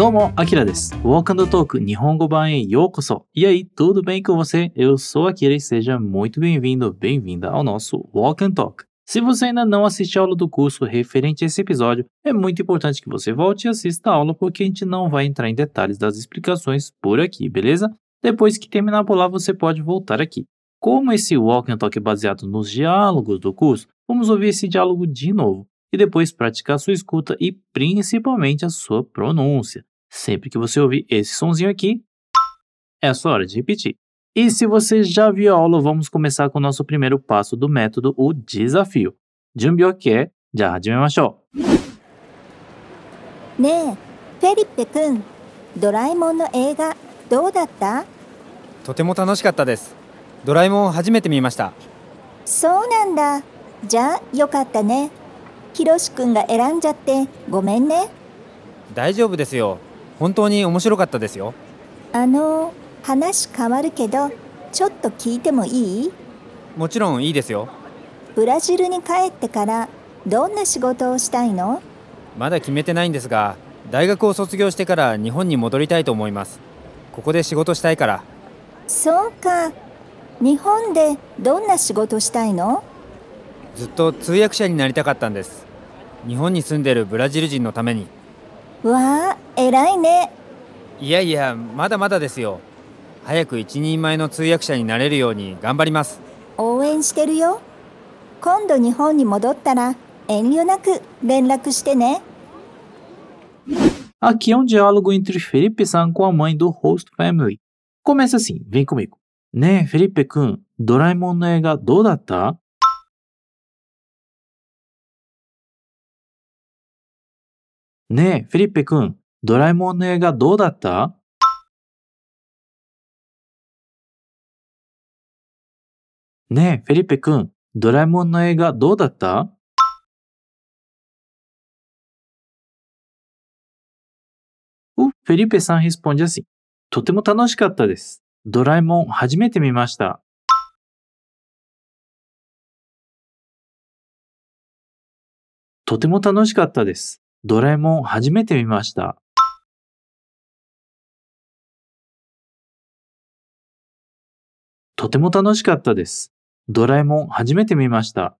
どうも、アキラです。Walk and Talk 日本語版へようこそ。E aí, tudo bem com você? Eu sou Akira e seja muito bem-vindo, bem-vinda ao nosso Walk and Talk. Se você ainda não assistiu a aula do curso referente a esse episódio, é muito importante que você volte e assista a aula porque a gente não vai entrar em detalhes das explicações por aqui, beleza? Depois que terminar por lá, você pode voltar aqui. Como esse Walk and Talk é baseado nos diálogos do curso, vamos ouvir esse diálogo de novo e depois praticar sua escuta e principalmente a sua pronúncia. Sempre que você ouvir esse sonzinho aqui, é a sua hora de repetir. E se você já viu a aula, vamos começar com o nosso primeiro passo do método, o desafio. Junbi ok? Já hajimemashou. ねえフェリッペくんドラえもんの映画どうだったとても楽しかったですドラえもん初めて見ましたそうなんだじゃあよかったねひろしくんが選んじゃってごめんね大丈夫ですよ本当に面白かったですよ。あの話変わるけどちょっと聞いてもいい？もちろんいいですよ。ブラジルに帰ってからどんな仕事をしたいの？まだ決めてないんですが大学を卒業してから日本に戻りたいと思います。ここで仕事したいから。そうか。日本でどんな仕事したいの？ずっと通訳者になりたかったんです。日本に住んでるブラジル人のためにわあ偉いねいやいやまだまだですよ早く一人前の通訳者になれるように頑張ります応援してるよ今度日本に戻ったら遠慮なく連絡してね Aqui é um diálogo entre Felipe San com a mãe do host family. Começa assim, vem comigo. ね、フィリッペ君、ドラえもんの映画どうだった？ねえ、フィリペ君、ドラえもんの映画どうだった？お、フィリペさんヒスポンジャシ。とても楽しかったです。ドラえもん初めて見ました。とても楽しかったです。ドラえもん初めて見ました。とても楽しかったです。ドラえもん初めて見ました。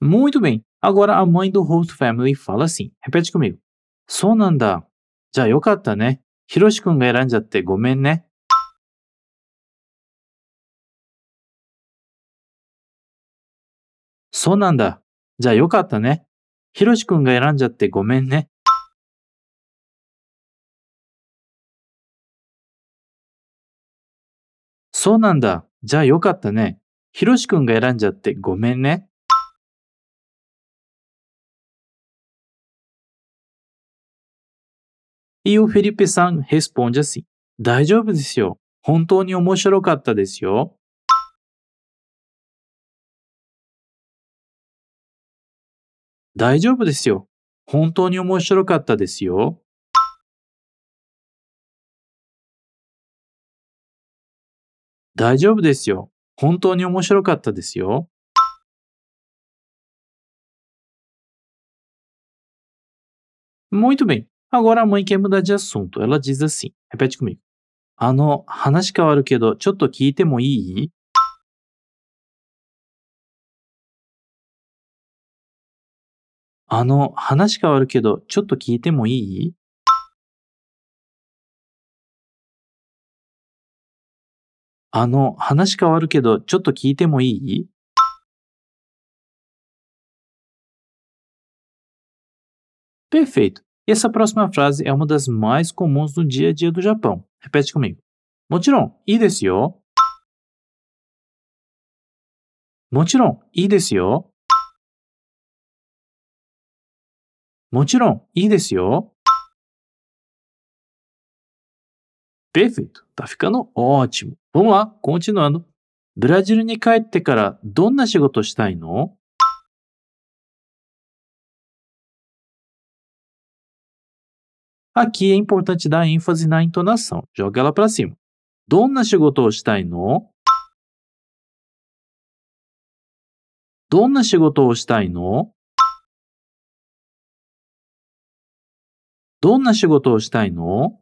Muito bem. Agora a mãe do host family fala assim. Repete comigo. そうなんだ。じゃあよかったね。ひろしくんが選んじゃってごめんね。そうなんだ。じゃあよかったね。ひろしくんが選んじゃってごめんね。そうなんだ。じゃあよかったね。ひろしくんが選んじゃってごめんね。E o Felipe San responde assim: 大丈夫ですよ。本当に面白かったですよ。大丈夫ですよ。本当に面白かったですよ。大丈夫ですよ。本当に面白かったですよ。Muito bem. Agora a mãe quer mudar de assunto. Ela diz assim: repete comigo. あの、話変わるけど、ちょっと聞いてもいいあの、話変わるけど、ちょっと聞いてもいいあの、話変わるけど、ちょっと聞いてもいい Perfeito. E essa próxima frase é uma das mais comuns no dia a dia do Japão. Repete comigo. もちろん、いいですよ。もちろん、いいですよ。もちろん、いいですよ。Perfeito. Tá ficando ótimo. Vamos lá, continuando. ブラジルに帰ってからどんな仕事したいの Aqui é importante dar ênfase na entonação. Joga ela para cima. Donna shigoto o shitai no? どんな仕事をしたいのどんな仕事をしたいの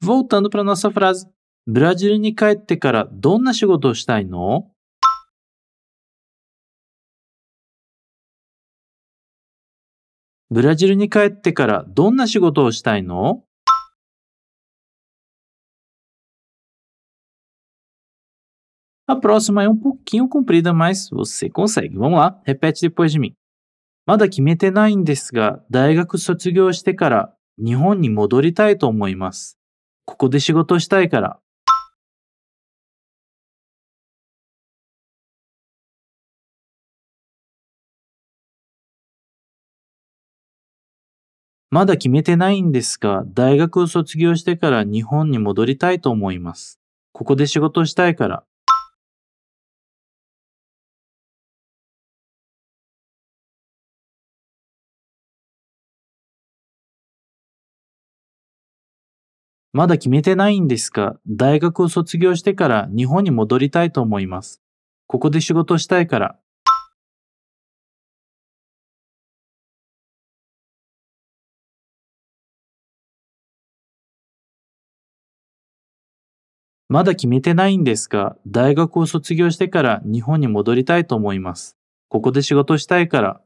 Voltando para nossa frase. ブラジルに帰ってからどんな仕事をしたいのブラジルに帰ってからどんな仕事をしたいの A próxima é um pouquinho comprida, mas você consegue. Vamos lá, repete depois de mim. まだ決めてないんですが、大学卒業してから日本に戻りたいと思います。ここで仕事したいから。まだ決めてないんですが、大学を卒業してから日本に戻りたいと思います。ここで仕事したいから。まだ決めてないんですが、大学を卒業してから日本に戻りたいと思います。ここで仕事したいから。まだ決めてないんですが、大学を卒業してから日本に戻りたいと思います。ここで仕事したいから。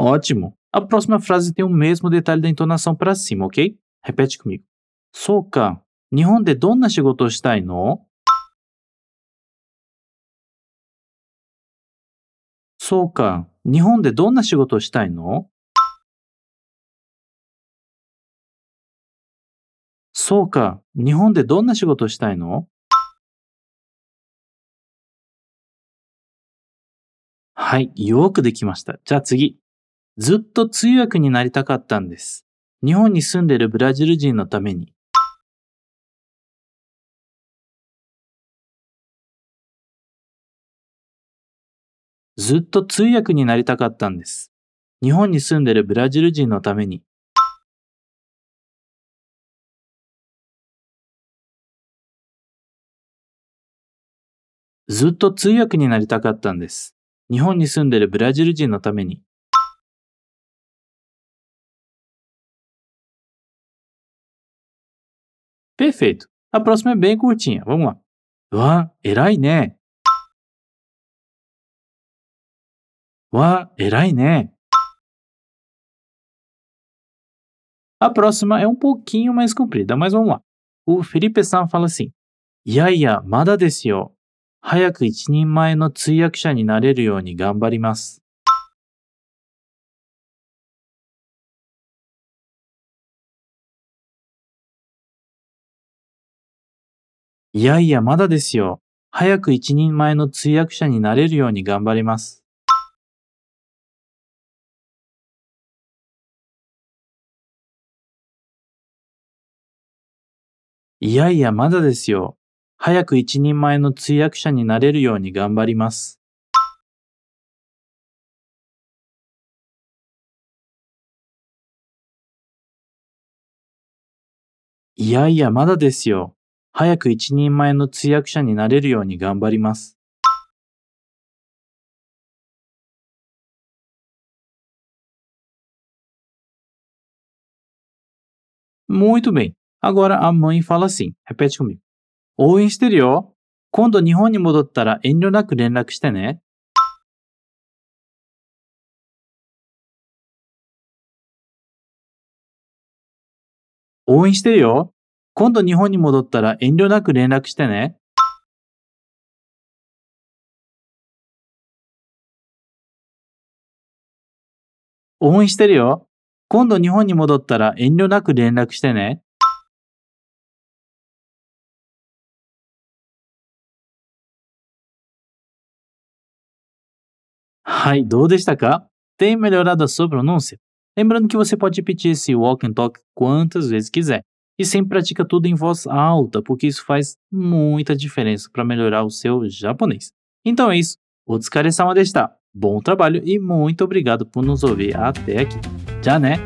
Ótimo! A próxima frase tem o mesmo detalhe da entonação para cima, ok? Repete comigo. そうか。日本でどんな仕事をしたいのそうか。日本でどんな仕事をしたいのそうか。日本でどんな仕事をしたいのはい。よくできました。じゃあ次。ずっと通訳になりたかったんです。日本に住んでるブラジル人のために。ずっと通訳になりたかったんです。日本に住んでるブラジル人のために。ずっと通訳になりたかったんです。日本に住んでるブラジル人のために。Perfeito. A próxima é bem curtinha. Vamos lá. わあ、偉いね。わあ、偉いね。A próxima é um pouquinho mais comprida, mas vamos lá. O Felipe San fala assim: いやいや、まだですよ。早く一人前の通訳者になれるように頑張ります。 いやいや、まだですよ。早く一人前の通訳者になれるように頑張ります。いやいや、まだですよ。早く一人前の通訳者になれるように頑張ります。いやいや、まだですよ。早く一人前の通訳者になれるように頑張ります。Muito bem. Agora a mãe fala assim. Repete comigo. 応援してるよ。今度日本に戻ったら遠慮なく連絡してね。応援してるよ。今度日本に戻ったら遠慮なく連絡してね。応援してるよ。今度日本に戻ったら遠慮なく連絡してね。Ai, どうでしたか Tem melhorado a sua pronúncia? Lembrando que você pode repetir esse walk and talk quantas vezes quiser. E sempre pratica tudo em voz alta, porque isso faz muita diferença para melhorar o seu japonês. Então é isso. O Tsukaresama deshita. Bom trabalho e muito obrigado por nos ouvir até aqui. Já né?